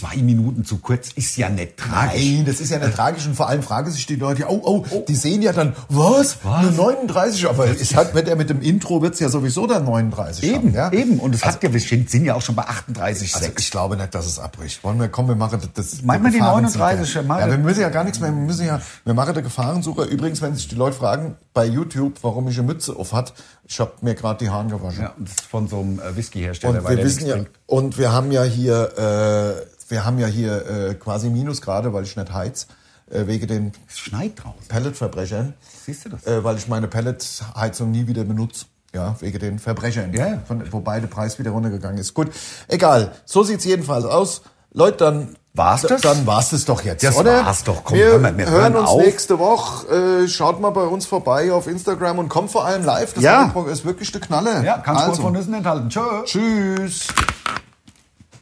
zwei Minuten zu kurz. Ist ja nicht tragisch.
Nein, das ist ja nicht tragisch und vor allem fragen sich die Leute, oh, oh, die sehen ja dann, was? Nur 39, aber es hat, wird er mit dem Intro wird's ja sowieso dann 39
Eben,
haben, ja?
eben. Und es hat gewiss, sind ja auch schon bei 38,6.
Also ich glaube nicht, dass es abbricht. Wollen wir, komm, wir machen das.
Meinen wir die
Gefahrensucher.
39? Ja,
wir müssen ja gar nichts mehr, wir müssen ja, wir machen der Gefahrensucher. Übrigens, wenn sich die Leute fragen bei YouTube, warum ich eine Mütze auf hat, ich habe mir gerade die Haare gewaschen.
ja, das ist von so einem äh, Whisky-Hersteller,
und wir wissen ja, und wir haben ja hier, äh, wir haben ja hier äh, quasi Minusgrade, weil ich nicht heiz, äh, wegen den
Es.
Pelletverbrechern.
Siehst du das?
Äh, weil ich meine Pelletheizung nie wieder benutze. Ja, wegen den Verbrechern.
Ja.
Von, wobei der Preis wieder runtergegangen ist. Gut, egal. So sieht's jedenfalls aus. Leute, dann
War's das?
Dann war's das doch jetzt,
Das
oder?
war's doch. Komm,
wir
hör mal, wir
hören
hören
uns
auf.
nächste Woche. Äh, schaut mal bei uns vorbei auf Instagram und kommt vor allem live. Das
Ja.
ist wirklich der Knaller.
Ja, kannst du
also,
von Nüssen enthalten. Tschö.
Tschüss.